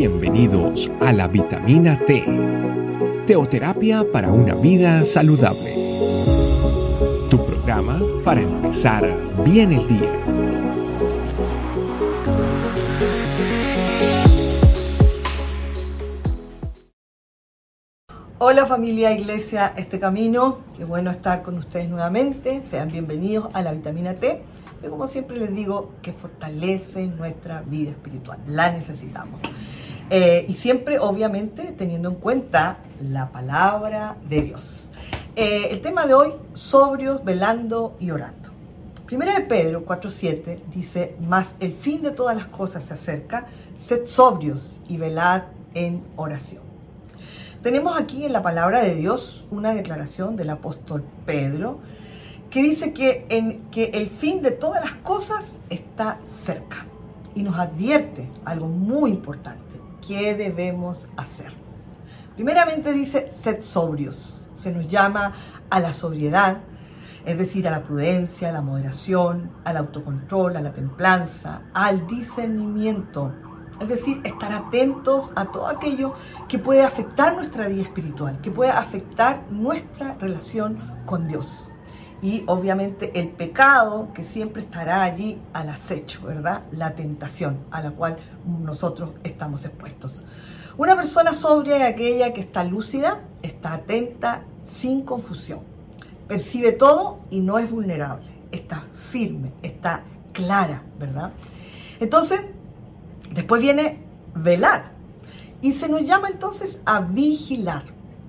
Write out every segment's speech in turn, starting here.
Bienvenidos a la vitamina T, teoterapia para una vida saludable. Tu programa para empezar bien el día. Hola familia Iglesia Este Camino, qué bueno estar con ustedes nuevamente, sean bienvenidos a la vitamina T que como siempre les digo, que fortalece nuestra vida espiritual. La necesitamos. Eh, y siempre, obviamente, teniendo en cuenta la palabra de Dios. Eh, el tema de hoy, sobrios, velando y orando. Primera de Pedro 4.7 dice, más el fin de todas las cosas se acerca, sed sobrios y velad en oración. Tenemos aquí en la palabra de Dios una declaración del apóstol Pedro, que dice que, en, que el fin de todas las cosas está cerca y nos advierte algo muy importante, ¿qué debemos hacer? Primeramente dice, sed sobrios, se nos llama a la sobriedad, es decir, a la prudencia, a la moderación, al autocontrol, a la templanza, al discernimiento, es decir, estar atentos a todo aquello que puede afectar nuestra vida espiritual, que puede afectar nuestra relación con Dios y obviamente el pecado que siempre estará allí al acecho, ¿verdad? La tentación a la cual nosotros estamos expuestos. Una persona sobria es aquella que está lúcida, está atenta, sin confusión. Percibe todo y no es vulnerable. Está firme, está clara, ¿verdad? Entonces, después viene velar. Y se nos llama entonces a vigilar,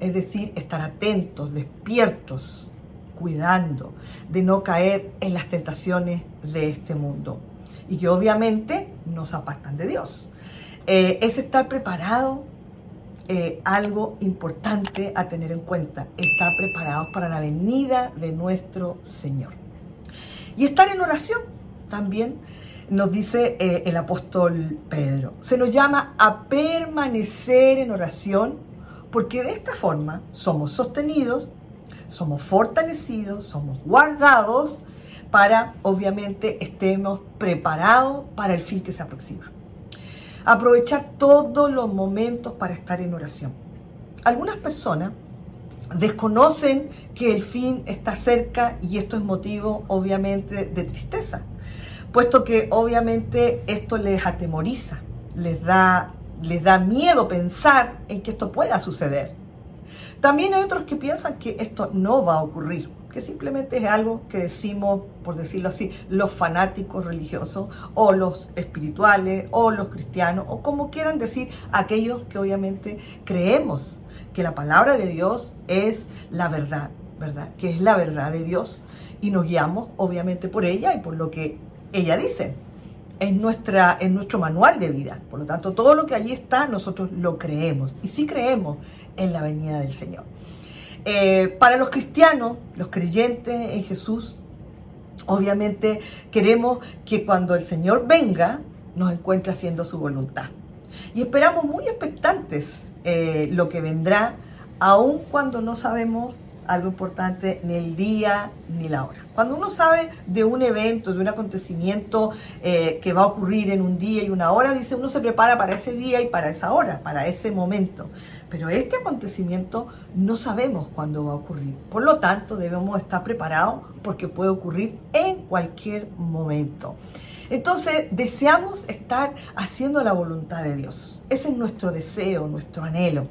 es decir, estar atentos, despiertos, cuidando de no caer en las tentaciones de este mundo y que obviamente nos apartan de Dios. Eh, es estar preparado, eh, algo importante a tener en cuenta, estar preparados para la venida de nuestro Señor. Y estar en oración también nos dice eh, el apóstol Pedro. Se nos llama a permanecer en oración porque de esta forma somos sostenidos somos fortalecidos, somos guardados para, obviamente, estemos preparados para el fin que se aproxima. Aprovechar todos los momentos para estar en oración. Algunas personas desconocen que el fin está cerca y esto es motivo, obviamente, de tristeza, puesto que, obviamente, esto les atemoriza, les da, les da miedo pensar en que esto pueda suceder. También hay otros que piensan que esto no va a ocurrir, que simplemente es algo que decimos, por decirlo así, los fanáticos religiosos o los espirituales o los cristianos o como quieran decir aquellos que obviamente creemos que la palabra de Dios es la verdad, ¿verdad? Que es la verdad de Dios y nos guiamos obviamente por ella y por lo que ella dice. Es, nuestra, es nuestro manual de vida. Por lo tanto, todo lo que allí está, nosotros lo creemos. Y sí creemos en la venida del Señor. Eh, para los cristianos, los creyentes en Jesús, obviamente queremos que cuando el Señor venga, nos encuentre haciendo su voluntad. Y esperamos muy expectantes eh, lo que vendrá, aun cuando no sabemos algo importante, ni el día ni la hora. Cuando uno sabe de un evento, de un acontecimiento eh, que va a ocurrir en un día y una hora, dice uno se prepara para ese día y para esa hora, para ese momento. Pero este acontecimiento no sabemos cuándo va a ocurrir. Por lo tanto, debemos estar preparados porque puede ocurrir en cualquier momento. Entonces, deseamos estar haciendo la voluntad de Dios. Ese es nuestro deseo, nuestro anhelo.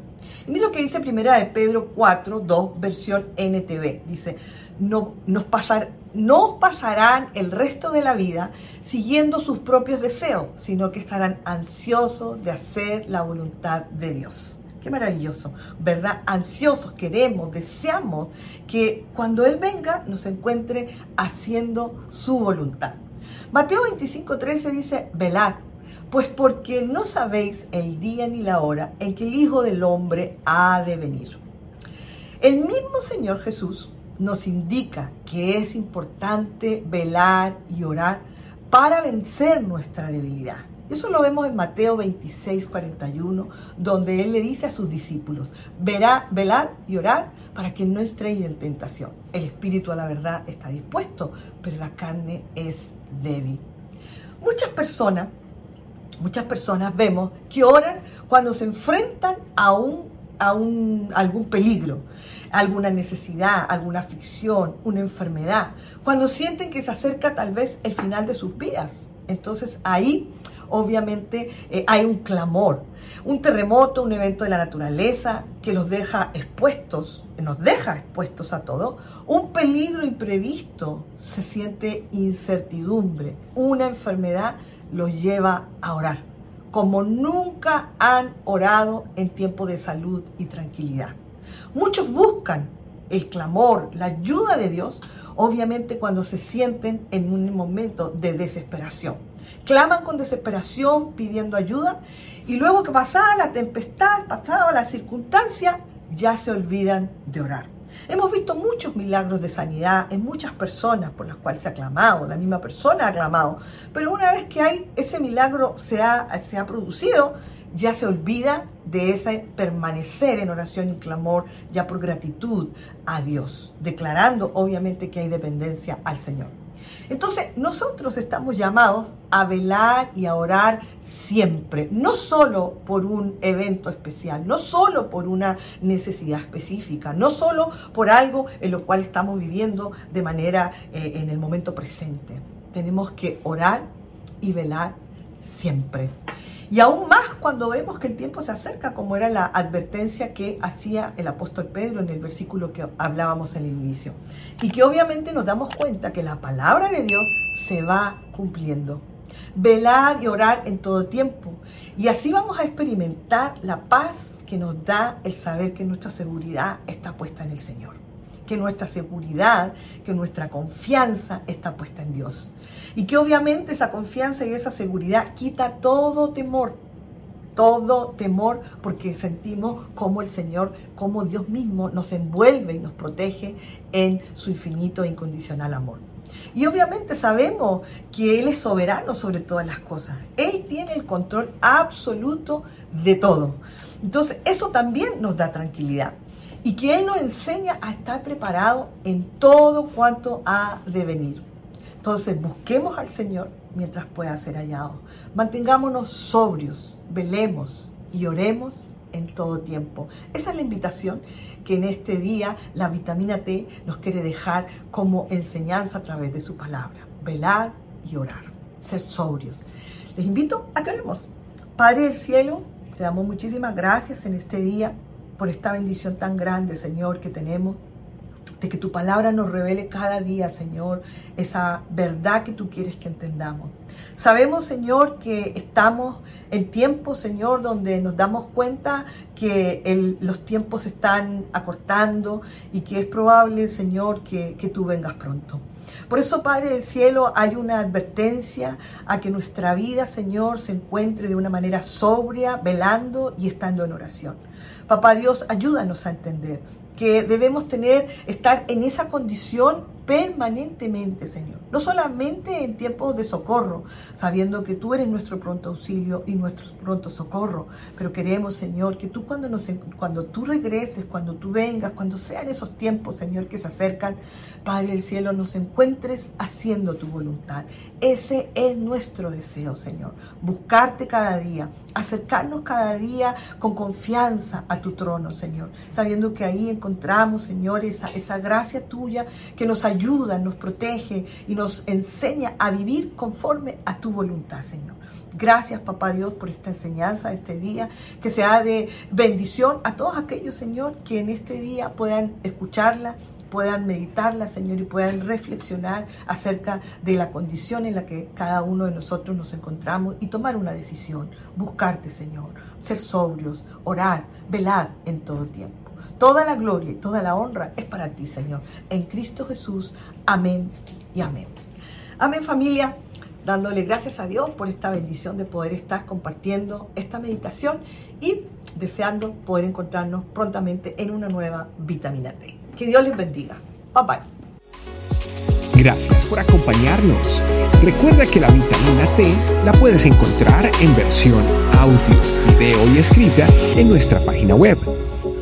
Mira lo que dice primera de Pedro 4, 2, versión NTV. Dice, no, nos pasar, no pasarán el resto de la vida siguiendo sus propios deseos, sino que estarán ansiosos de hacer la voluntad de Dios. Qué maravilloso, ¿verdad? Ansiosos, queremos, deseamos que cuando Él venga nos encuentre haciendo su voluntad. Mateo 25, 13 dice, velad, pues porque no sabéis el día ni la hora en que el Hijo del Hombre ha de venir. El mismo Señor Jesús nos indica que es importante velar y orar para vencer nuestra debilidad. Eso lo vemos en Mateo 26, 41, donde Él le dice a sus discípulos, verá, velar y orar para que no estréis en tentación. El espíritu a la verdad está dispuesto, pero la carne es débil. Muchas personas Muchas personas vemos que oran cuando se enfrentan a, un, a un, algún peligro, alguna necesidad, alguna aflicción, una enfermedad, cuando sienten que se acerca tal vez el final de sus vidas. Entonces ahí obviamente eh, hay un clamor, un terremoto, un evento de la naturaleza que los deja expuestos, nos deja expuestos a todo, un peligro imprevisto, se siente incertidumbre, una enfermedad los lleva a orar, como nunca han orado en tiempo de salud y tranquilidad. Muchos buscan el clamor, la ayuda de Dios, obviamente cuando se sienten en un momento de desesperación claman con desesperación pidiendo ayuda y luego que pasada la tempestad, pasada la circunstancia, ya se olvidan de orar. Hemos visto muchos milagros de sanidad en muchas personas por las cuales se ha clamado, la misma persona ha clamado, pero una vez que hay ese milagro se ha, se ha producido, ya se olvida de ese permanecer en oración y clamor ya por gratitud a Dios, declarando obviamente que hay dependencia al Señor. Entonces, nosotros estamos llamados a velar y a orar siempre, no solo por un evento especial, no solo por una necesidad específica, no solo por algo en lo cual estamos viviendo de manera eh, en el momento presente. Tenemos que orar y velar siempre. Y aún más cuando vemos que el tiempo se acerca, como era la advertencia que hacía el apóstol Pedro en el versículo que hablábamos en el inicio. Y que obviamente nos damos cuenta que la palabra de Dios se va cumpliendo. Velar y orar en todo tiempo. Y así vamos a experimentar la paz que nos da el saber que nuestra seguridad está puesta en el Señor. Que nuestra seguridad, que nuestra confianza está puesta en Dios. Y que obviamente esa confianza y esa seguridad quita todo temor, todo temor, porque sentimos como el Señor, como Dios mismo nos envuelve y nos protege en su infinito e incondicional amor. Y obviamente sabemos que Él es soberano sobre todas las cosas. Él tiene el control absoluto de todo. Entonces, eso también nos da tranquilidad. Y que Él nos enseña a estar preparado en todo cuanto ha de venir. Entonces busquemos al Señor mientras pueda ser hallado. Mantengámonos sobrios, velemos y oremos en todo tiempo. Esa es la invitación que en este día la vitamina T nos quiere dejar como enseñanza a través de su palabra. Velar y orar, ser sobrios. Les invito a que oremos. Padre del cielo, te damos muchísimas gracias en este día por esta bendición tan grande, Señor, que tenemos de que tu palabra nos revele cada día, Señor, esa verdad que tú quieres que entendamos. Sabemos, Señor, que estamos en tiempos, Señor, donde nos damos cuenta que los tiempos se están acortando y que es probable, Señor, que, que tú vengas pronto. Por eso, Padre del Cielo, hay una advertencia a que nuestra vida, Señor, se encuentre de una manera sobria, velando y estando en oración. Papá Dios, ayúdanos a entender que debemos tener, estar en esa condición permanentemente, Señor. No solamente en tiempos de socorro, sabiendo que tú eres nuestro pronto auxilio y nuestro pronto socorro, pero queremos, Señor, que tú cuando, nos, cuando tú regreses, cuando tú vengas, cuando sean esos tiempos, Señor, que se acercan, Padre del cielo, nos encuentres haciendo tu voluntad. Ese es nuestro deseo, Señor. Buscarte cada día, acercarnos cada día con confianza a tu trono, Señor, sabiendo que ahí encontramos, Señor, esa, esa gracia tuya que nos ayuda ayuda, nos protege y nos enseña a vivir conforme a tu voluntad, Señor. Gracias, papá Dios, por esta enseñanza, este día, que sea de bendición a todos aquellos, Señor, que en este día puedan escucharla, puedan meditarla, Señor, y puedan reflexionar acerca de la condición en la que cada uno de nosotros nos encontramos y tomar una decisión, buscarte, Señor, ser sobrios, orar, velar en todo tiempo. Toda la gloria y toda la honra es para ti, Señor. En Cristo Jesús. Amén y amén. Amén familia, dándole gracias a Dios por esta bendición de poder estar compartiendo esta meditación y deseando poder encontrarnos prontamente en una nueva vitamina T. Que Dios les bendiga. Bye bye. Gracias por acompañarnos. Recuerda que la vitamina T la puedes encontrar en versión audio, video y escrita en nuestra página web